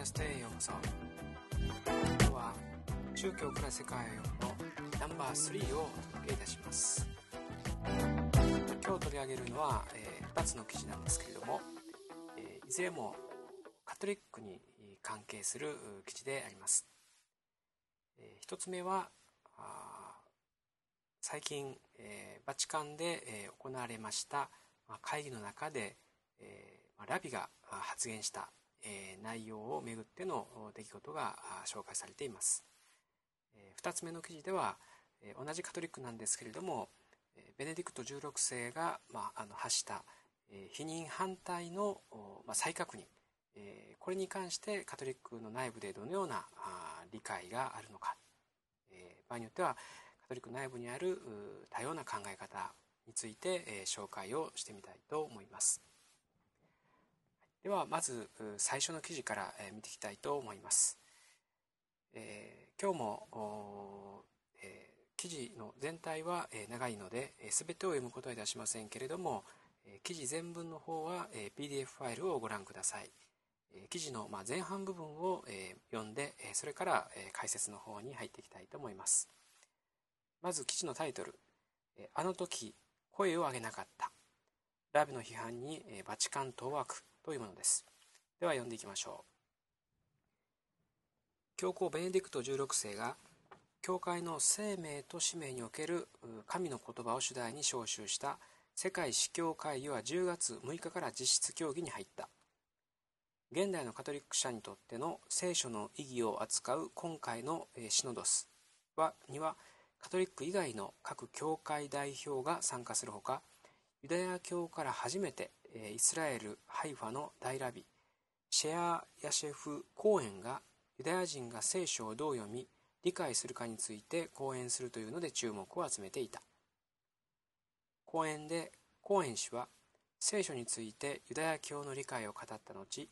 キャストへようこそ今日は宗教から世界へのナンバー3をお届けいたします。今日取り上げるのは、えー、2つの記事なんですけれども、えー、いずれもカトリックに関係する記事であります、えー、1つ目は最近、えー、バチカンで、えー、行われました、まあ、会議の中で、えーまあ、ラビが発言した、え、内容をめぐっての出来事が紹介されています、え、2つ目の記事では、同じカトリックなんですけれどもベネディクト16世が、まあ、の発した、否認反対の、ま、再確認、これに関してカトリックの内部でどのような理解があるのか、場合によってはカトリック内部にある多様な考え方について、紹介をしてみたいと思います。ではまず最初の記事から見ていきたいと思います。えー、今日も、えー、記事の全体は長いので全てを読むことはいたしませんけれども記事全文の方は PDF ファイルをご覧ください。記事の前半部分を読んでそれから解説の方に入っていきたいと思います。まず記事のタイトル「あの時声を上げなかった」ラビの批判にバチカン当惑というものです。では読んでいきましょう。教皇ベネディクト16世が教会の生命と使命における神の言葉を主題に招集した世界司教会議は10月6日から実質協議に入った。現代のカトリック者にとっての聖書の意義を扱う今回のシノドスはにはカトリック以外の各教会代表が参加するほかユダヤ教から初めてイスラエル・ハイファの大ラビシェア・ヤシェフ・コーエンがユダヤ人が聖書をどう読み理解するかについて講演するというので注目を集めていた。講演でコーエン氏は聖書についてユダヤ教の理解を語った後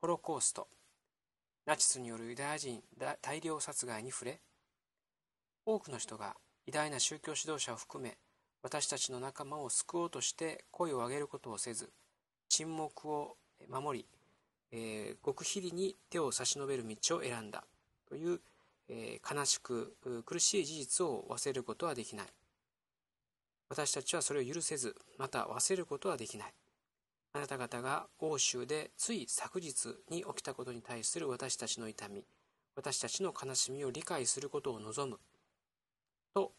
ホロコーストナチスによるユダヤ人大量殺害に触れ多くの人が偉大な宗教指導者を含め私たちの仲間を救おうとして声を上げることをせず沈黙を守り、えー、極秘裏に手を差し伸べる道を選んだ。という、えー、悲しく苦しい事実を忘れることはできない。私たちはそれを許せずまた忘れることはできない。あなた方が欧州でつい昨日に起きたことに対する私たちの痛み私たちの悲しみを理解することを望む。と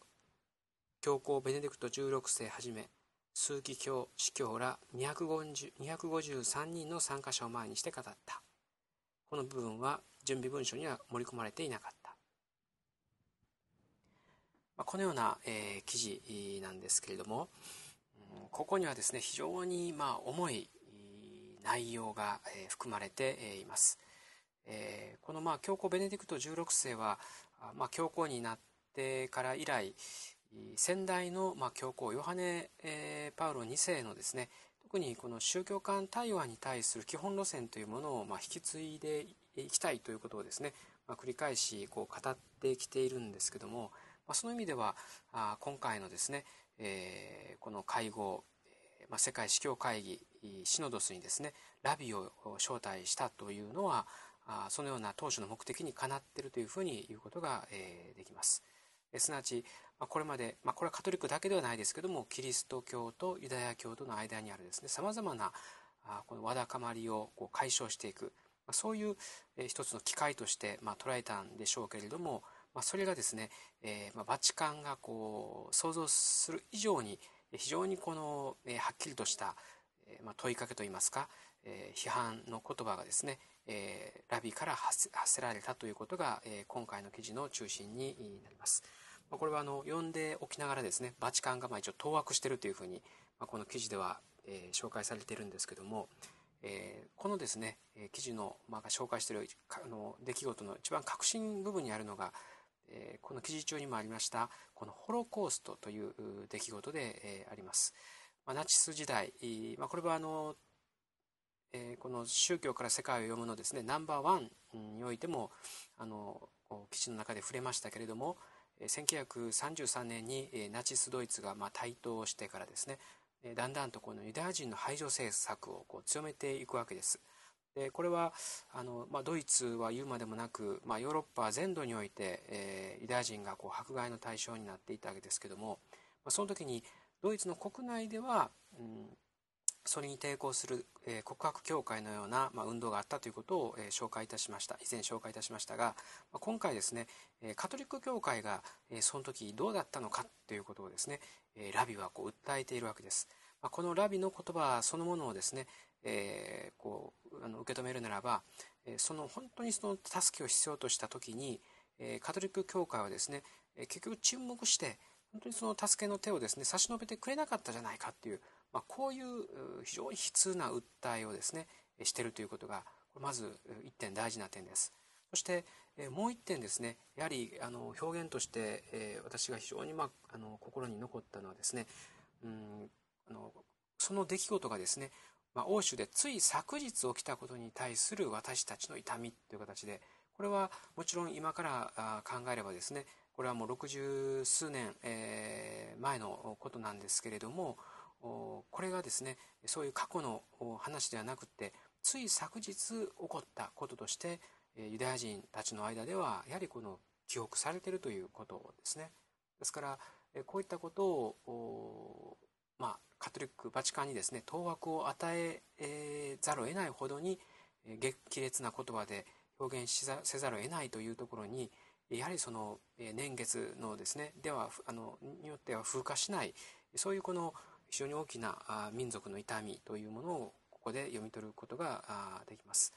教皇ベネディクト16世はじめ枢機卿司教ら253人の参加者を前にして語った。この部分は準備文書には盛り込まれていなかった。まあこのような、えー、記事なんですけれども、ここにはですね非常にまあ重い内容が、えー、含まれて、います、えー、このまあ教皇ベネディクト16世は、まあ、教皇になってから以来、先代の、まあ、教皇ヨハネ、えー、パウロ2世のですね特にこの宗教間対話に対する基本路線というものを、まあ、引き継いでいきたいということをですね、まあ、繰り返しこう語ってきているんですけども、まあ、その意味ではあ今回のですね、えー、この会合、まあ、世界司教会議シノドスにですねラビを招待したというのはあそのような当初の目的にかなっているというふうに言うことが、えー、できます。すなわち、まこれまで、まあ、これはカトリックだけではないですけどもキリスト教とユダヤ教との間にあるですねさまざまなあこのわだかまりをこう解消していく、まあ、そういう、え一つの機会として、まあ、捉えたんでしょうけれども、まあ、それがですね、えーま、バチカンがこう想像する以上に非常にこの、えー、はっきりとした、えま、問いかけといいますか、え、批判の言葉がですね、え、ラビから発せられたということが、え、今回の記事の中心になります。これはあの読んでおきながらですねバチカンがまあ一応当惑しているというふうに、まあ、この記事では、えー、紹介されてるんですけども、えー、このですね記事の、まあ、紹介しているあの出来事の一番核心部分にあるのが、えー、この記事中にもありましたこのホロコーストという出来事で、えー、あります。まあ、ナチス時代、まあ、これはあのえー、この宗教から世界を読むのですねナンバーワンにおいてもあの記事の中で触れましたけれども、1933年にナチスドイツがま台頭してからですねだんだんとこのユダヤ人の排除政策をこう強めていくわけです。でこれはあの、まあ、ドイツは言うまでもなく、まあ、ヨーロッパ全土において、えー、ユダヤ人がこう迫害の対象になっていたわけですけども、まあ、その時にドイツの国内では、うん、それに抵抗する、えー、告白協会のような、まあ、運動があったということを、えー、紹介いたしました。以前紹介いたしましたが、まあ、今回ですね、えー、カトリック教会が、えー、その時どうだったのかということをですね、えー、ラビはこう訴えているわけです、まあ、このラビの言葉そのものをですね、えー、こうあの受け止めるならば、えその本当にその助けを必要とした時に、えカトリック教会はですね、え結局沈黙して本当にその助けの手をですね差し伸べてくれなかったじゃないかっていう、まあ、こういう非常に悲痛な訴えをですねしてるということがまず一点大事な点です。そしてもう一点ですねやはりあの表現として私が非常に、まあ、あの心に残ったのはですねうんあのその出来事がですねまあ、欧州でつい昨日起きたことに対する私たちの痛みという形でこれはもちろん今から考えればですねこれはもう60数年、前のことなんですけれどもこれがですねそういう過去の話ではなくてつい昨日起こったこととしてユダヤ人たちの間ではやはりこの記憶されているということですね。ですからこういったことをまあ、カトリックバチカンにですね当惑を与えざるを得ないほどに激烈な言葉で表現せざるを得ないというところにやはりその年月のですねではあのによっては風化しないそういうこの非常に大きな民族の痛みというものをここで読み取ることができます。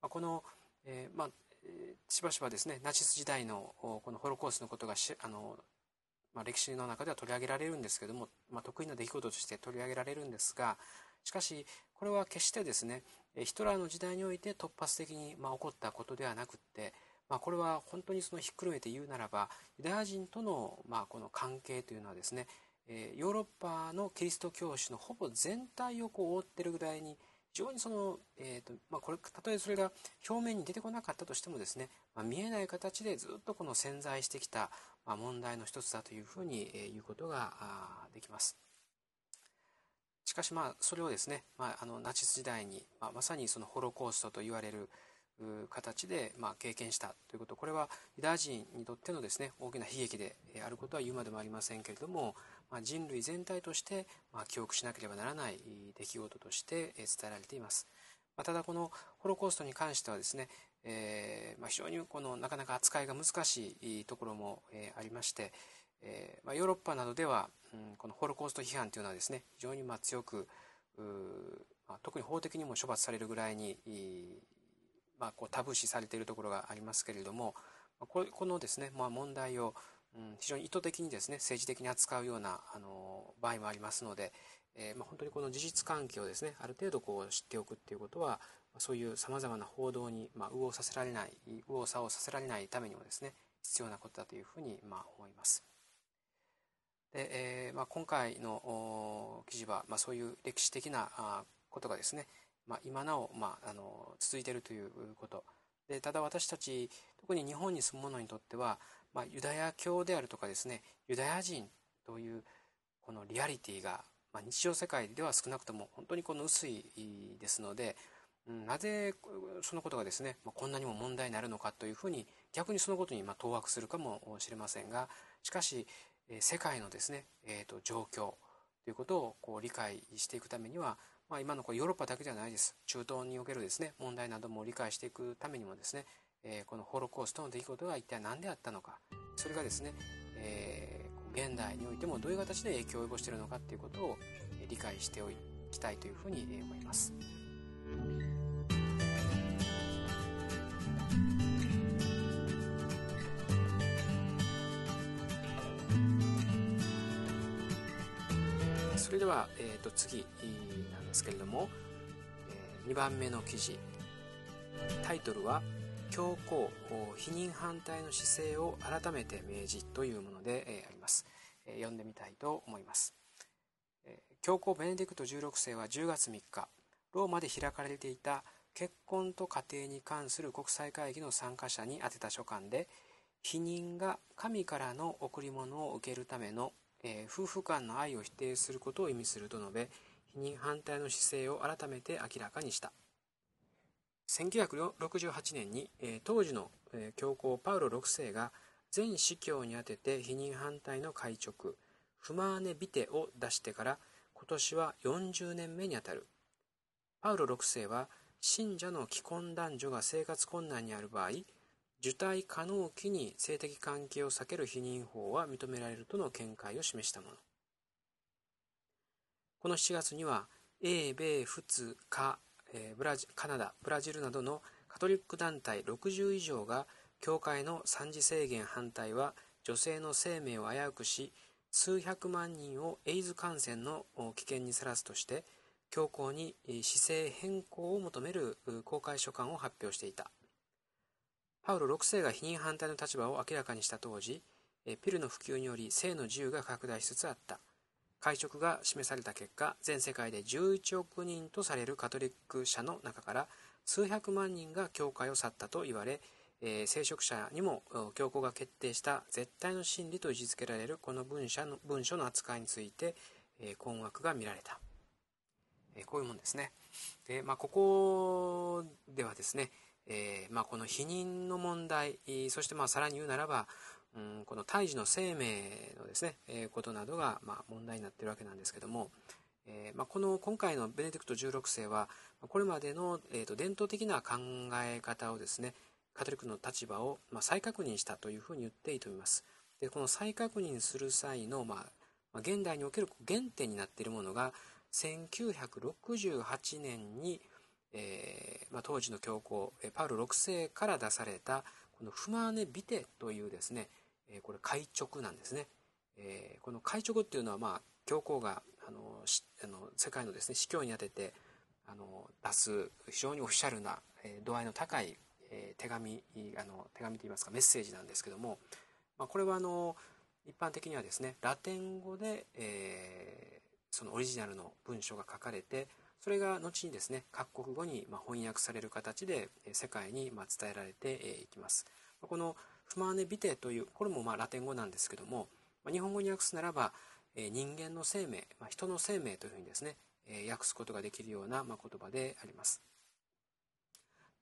この、えー、まあしばしばですねナチス時代のこのホロコースのことがあのまあ、歴史の中では取り上げられるんですけども、まあ、得意な出来事として取り上げられるんですがしかしこれは決してですねヒトラーの時代において突発的にまあ起こったことではなくって、まあ、これは本当にそのひっくるめて言うならばユダヤ人とのまあこの関係というのはですねヨーロッパのキリスト教師のほぼ全体をこう覆ってるぐらいに非常にその、えーとまあ、これたとえそれが表面に出てこなかったとしてもですね、まあ、見えない形でずっとこの潜在してきた、まあ、問題の一つだというふうに、えー、言うことができます。しかしまあそれをですね、まあ、あのナチス時代に、まあ、まさにそのホロコーストと言われる形で、まあ、経験したということこれはユダヤ人にとってのですね大きな悲劇であることは言うまでもありませんけれども、まあ、人類全体として、まあ、記憶しなければならない出来事として伝えられています。まあ、ただこのホロコーストに関してはですね、えーまあ、非常にこのなかなか扱いが難しいところも、えー、ありまして、えーまあ、ヨーロッパなどでは、うん、このホロコースト批判というのはですね非常にまあ強くまあ、特に法的にも処罰されるぐらいにまあ、こうタブー視されているところがありますけれどもこのですね、まあ、問題を、うん、非常に意図的にですね政治的に扱うようなあの場合もありますので、えーまあ、本当にこの事実関係をですねある程度こう知っておくっていうことはそういうさまざまな報道に、まあ、右往させられない右往左往させられないためにもですね必要なことだというふうに、まあ、思います。でえーまあ、今回の記事は、まあ、そういう歴史的なことがですね、まあ、今なお、まあ、あの続いているということでただ私たち特に日本に住む者にとっては、まあ、ユダヤ教であるとかですねユダヤ人というこのリアリティが、まあ、日常世界では少なくとも本当にこの薄いですので、うん、なぜそのことがですね、まあ、こんなにも問題になるのかというふうに逆にそのことにま当惑するかもしれませんがしかし世界のですね、えー、と状況ということをこう理解していくためにはまあ、今のこれヨーロッパだけではないです。中東におけるですね、問題なども理解していくためにもですね、えー、このホロコーストの出来事が一体何であったのか、それがですね、えー、現代においてもどういう形で影響を及ぼしているのかということを理解しておきたいというふうに思います。それでは、えー、と次なんですけれども、え2番目の記事タイトルは「強行否認反対の姿勢を改めて命じ」というもので、えあります、え読んでみたいと思います、え教皇ベネディクト16世は10月3日ローマで開かれていた結婚と家庭に関する国際会議の参加者に宛てた書簡で否認が神からの贈り物を受けるための、え夫婦間の愛を否定することを意味すると述べに反対の姿勢を改めて明らかにした。1968年に、え当時の、え教皇パウロ6世が全司教にあてて否認反対の会直「フマーネ・ビテ」を出してから今年は40年目にあたる。パウロ6世は信者の既婚男女が生活困難にある場合受胎可能期に性的関係を避ける避妊法は認められるとの見解を示したもの。この7月には英米仏カえブラジカナダブラジルなどのカトリック団体60以上が教会の産児制限反対は女性の生命を危うくし数百万人をエイズ感染の危険にさらすとして教皇に姿勢変更を求める公開書簡を発表していた。パウロ6世が否認反対の立場を明らかにした当時ピルの普及により性の自由が拡大しつつあった。会食が示された結果全世界で11億人とされるカトリック者の中から数百万人が教会を去ったと言われ、えー、聖職者にも教皇が決定した絶対の真理と位置づけられるこの文書の文書の扱いについて、えー、困惑が見られた、えー、こういうもんですね。で、まあ、ここではですね、えまあ、この否認の問題そしてまあさらに言うならばうん、この胎児の生命のですね、えー、ことなどが、まあ、問題になっているわけなんですけども、えーまあ、この今回のベネディクト16世はこれまでの、えーと、伝統的な考え方をですねカトリックの立場を、まあ、再確認したというふうに言っていいと思います。でこの再確認する際の、まあ、現代における原点になっているものが1968年に、えーまあ、当時の教皇パウロ6世から出されたこのフマーネ・ビテというですねえこれ開直なんですね、えこの開直っていうのはまあ教皇があのあの世界のですね司教にあててあの出す非常にオフィシャルな、え度合いの高い、え手紙あの手紙といいますかメッセージなんですけども、まあ、これはあの一般的にはですねラテン語で、えー、そのオリジナルの文章が書かれてそれが後にですね各国語に翻訳される形で世界に伝えられていきます。このフマーネビテという、これもまあラテン語なんですけども、まあ、日本語に訳すならば、えー、人間の生命、まあ、人の生命というふうにですね、えー、訳すことができるような、まあ、言葉であります。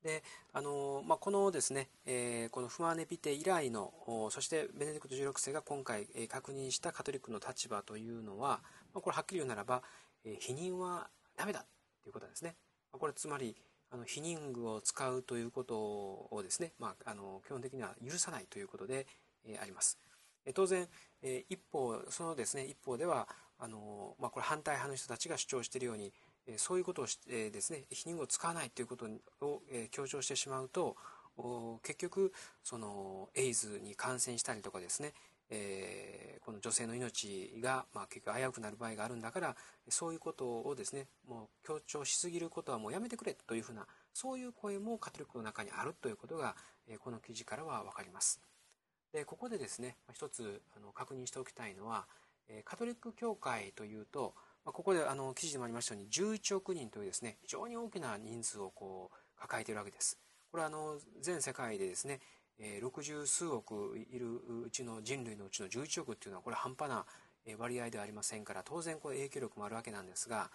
で、あのまあ、このですね、えー、このフマーネビテ以来の、そしてベネディクト16世が今回、えー、確認したカトリックの立場というのは、まあ、これはっきり言うならば、えー、否認はダメだということですね。これつまり、あの避妊具を使うということをですね、まあ、あの基本的には許さないということで、えー、あります。え当然、えー、一方そのですね一方ではあの、まあ、これ反対派の人たちが主張しているように、えそういうことをして、えですね避妊具を使わないということを、え強調してしまうと結局そのエイズに感染したりとかですね、えー、この女性の命が、まあ、結局危うくなる場合があるんだからそういうことをですねもう強調しすぎることはもうやめてくれというふうなそういう声もカトリックの中にあるということが、えー、この記事からは分かります。でここでですね一つあの確認しておきたいのは、えー、カトリック教会というと、まあ、ここであの記事でもありましたように11億人というですね非常に大きな人数をこう抱えているわけです。これはあの全世界でですねえ60数億いるうちの人類のうちの11億っていうのはこれ半端な割合ではありませんから当然これ影響力もあるわけなんですが、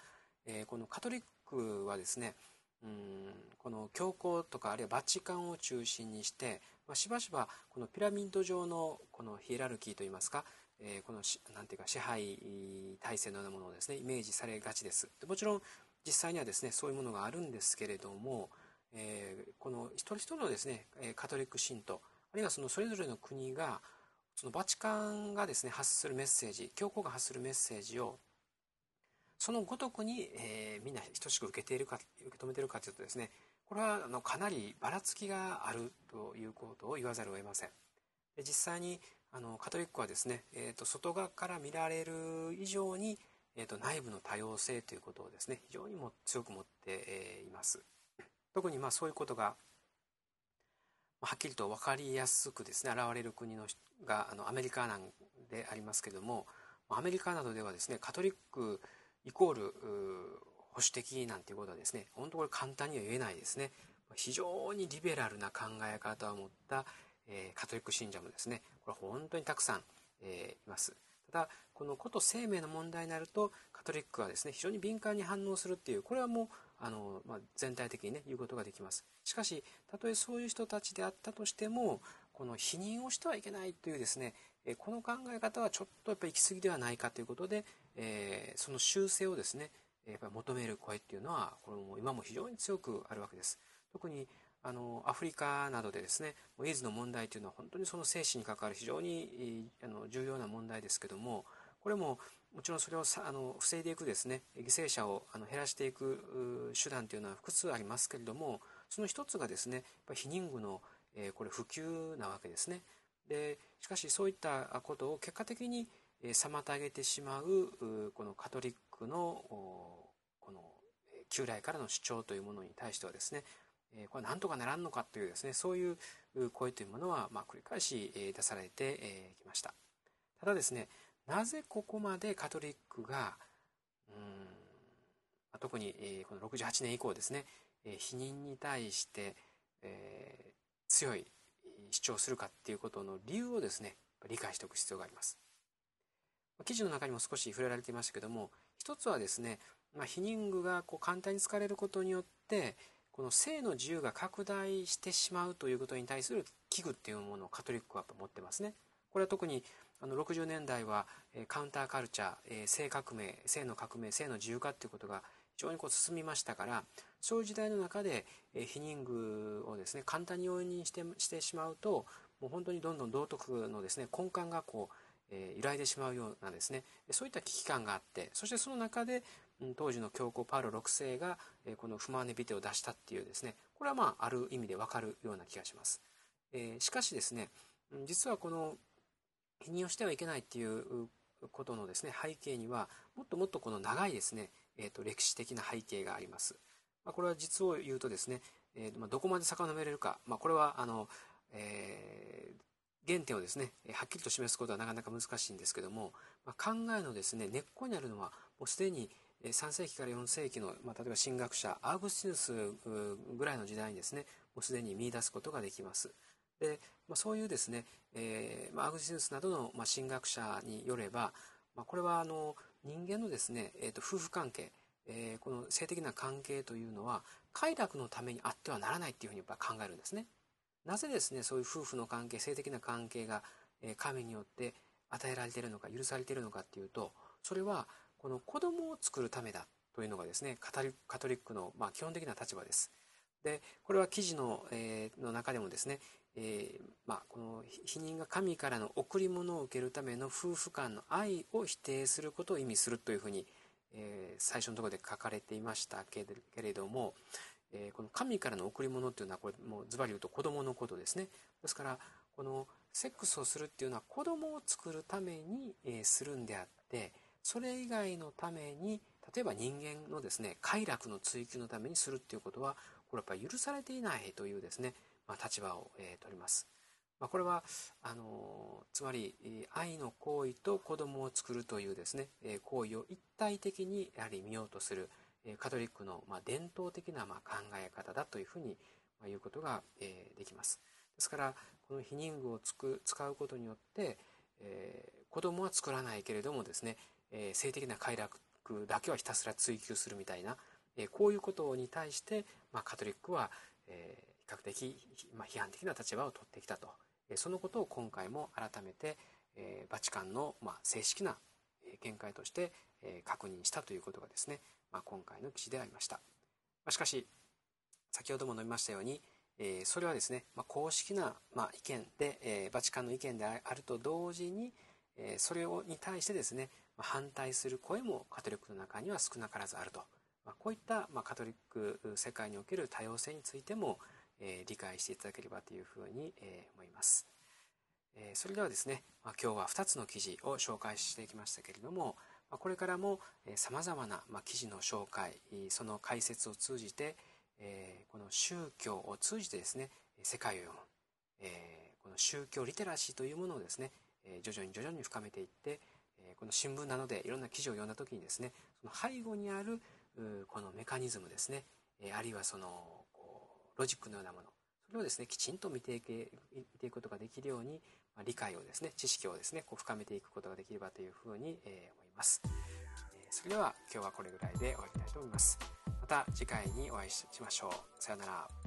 えこのカトリックはですねうんこの教皇とかあるいはバチカンを中心にして、まあ、しばしばこのピラミッド上のこのヒエラルキーといいますか、えー、このなんていうか支配体制のようなものをですねイメージされがちです。でもちろん実際にはですねそういうものがあるんですけれども、えー、この一人一人のですねカトリック信徒あるいはそのそれぞれの国がそのバチカンがですね発するメッセージ教皇が発するメッセージをそのごとくに、えー、みんな等しく受けているか受け止めているかというとですねこれはあのかなりばらつきがあるということを言わざるを得ません。で実際にあのカトリックはですね、えーと、外側から見られる以上に、えーと、内部の多様性ということをですね非常にも強く持って、えー、います。特にまあそういうことがはっきりと分かりやすくですね現れる国のがあのアメリカなんでありますけどもアメリカなどではですねカトリックイコール保守的なんていうことはですね本当これ簡単には言えないですね。非常にリベラルな考え方を持った、えー、カトリック信者もですねこれ本当にたくさん、えー、います。ただこのこと生命の問題になるとカトリックはですね非常に敏感に反応するっていうこれはもうあの、まあ、全体的にね言うことができます。しかしたとえそういう人たちであったとしてもこの否認をしてはいけないというですねこの考え方はちょっとやっぱり行き過ぎではないかということで、えー、その修正をですねやっぱ求める声っていうのはこれも今も非常に強くあるわけです。特にあのアフリカなどでですねエイズの問題というのは本当にその生死に関わる非常にあの重要な問題ですけどもこれももちろんそれをあの防いでいくですね犠牲者をあの減らしていく手段というのは複数ありますけれどもその一つがですね避妊具の、えー、これ普及なわけですね。でしかしそういったことを結果的に妨げてしまうこのカトリックのこの旧来からの主張というものに対してはですねこれなんとかならんのかというですねそういう声というものはま繰り返し出されてきましたただですねなぜここまでカトリックがうん特にこの68年以降ですねえ否認に対して、え強い主張するかっていうことの理由をですね理解しておく必要があります記事の中にも少し触れられていましたけども一つはですね、まあ、避妊具がこう簡単に使われることによってこの性の自由が拡大してしまうということに対する危惧っていうものをカトリックは持ってますね。これは特にあの60年代はカウンターカルチャー性革命性の革命性の自由化っていうことが非常にこう進みましたからそういう時代の中で避妊具をですね簡単に容認してしてしまうともう本当にどんどん道徳のですね根幹がこうえ揺らいでしまうようなですねそういった危機感があってそしてその中で、当時の教皇パウロ6世が、えこの「不満ネビテ」を出したっていうですねこれはまあある意味でわかるような気がします、えー、しかしですね実はこの否認をしてはいけないっていうことのですね背景にはもっともっとこの長いですね、えー、と歴史的な背景があります、まあ、これは実を言うとですね、えーまあ、どこまで遡れるか、まあ、これはあの、えー、原点をですねはっきりと示すことはなかなか難しいんですけども、まあ、考えのですね根っこにあるのはもうすでに3世紀から4世紀の、まあ、例えば神学者アーグスティヌスぐらいの時代にですねもうすでに見出すことができます。で、まあ、そういうですね、えーまあ、アグスティヌスなどの、まあ、神学者によれば、まあ、これはあの人間のですね、えー、と夫婦関係、えー、この性的な関係というのは快楽のためにあってはならないっていうふうにやっぱ考えるんですね。なぜですねそういう夫婦の関係性的な関係が神によって与えられているのか許されているのかっていうとそれはこの子供を作るためだというのがですねカトリックのまあ基本的な立場です。でこれは記事の,、えー、の中でもですね、えーまあ、この否認が神からの贈り物を受けるための夫婦間の愛を否定することを意味するというふうに、えー、最初のところで書かれていましたけれども、えー、この神からの贈り物っていうのはこれもうズバリ言うと子供のことですね。ですからこのセックスをするっていうのは子供を作るために、え、するんであってそれ以外のために例えば人間のですね快楽の追求のためにするっていうことはこれやっぱり許されていないというですね、まあ、立場を、えー、取ります。まあ、これはあのつまり愛の行為と子供を作るというですね行為を一体的にやはり見ようとするカトリックのま伝統的なま考え方だというふうに言うことができます。ですからこの避妊具をつく使うことによって、えー、子供は作らないけれどもですね、えー、性的な快楽だけはひたすら追求するみたいな、えー、こういうことに対して、まあ、カトリックは、えー、較的、まあ、批判的な立場を取ってきたと、え、そのことを今回も改めて、え、バチカンの、まあ、正式な見解として、え、確認したということがですね、まあ、今回の記事でありました。ま、しかし、先ほども述べましたように、え、それはですね、ま、公式な、ま、意見で、え、バチカンの意見であると同時に、それに対してですね、反対する声もカトリックの中には少なからずあると、こういった、カトリック世界における多様性についても、えー、理解していただければというふうに、えー、思います。え、それではですね、まあ、今日は2つの記事を紹介していきましたけれども、まあこれからもさまざまなあ記事の紹介その解説を通じてえこの宗教を通じてですね世界を読むえこの宗教リテラシーというものをですねえ徐々に徐々に深めていってこの新聞などでいろんな記事を読んだ時にですねその背後にあるこのメカニズムですねあるいはそのロジックのようなものそれをですね、きちんと見ていけ見ていくことができるように、まあ、理解をですね、知識をですね、こう深めていくことができればというふうに、えー、思います。えー、それでは今日はこれぐらいで終わりたいと思います。また次回にお会いしましょう。さようなら。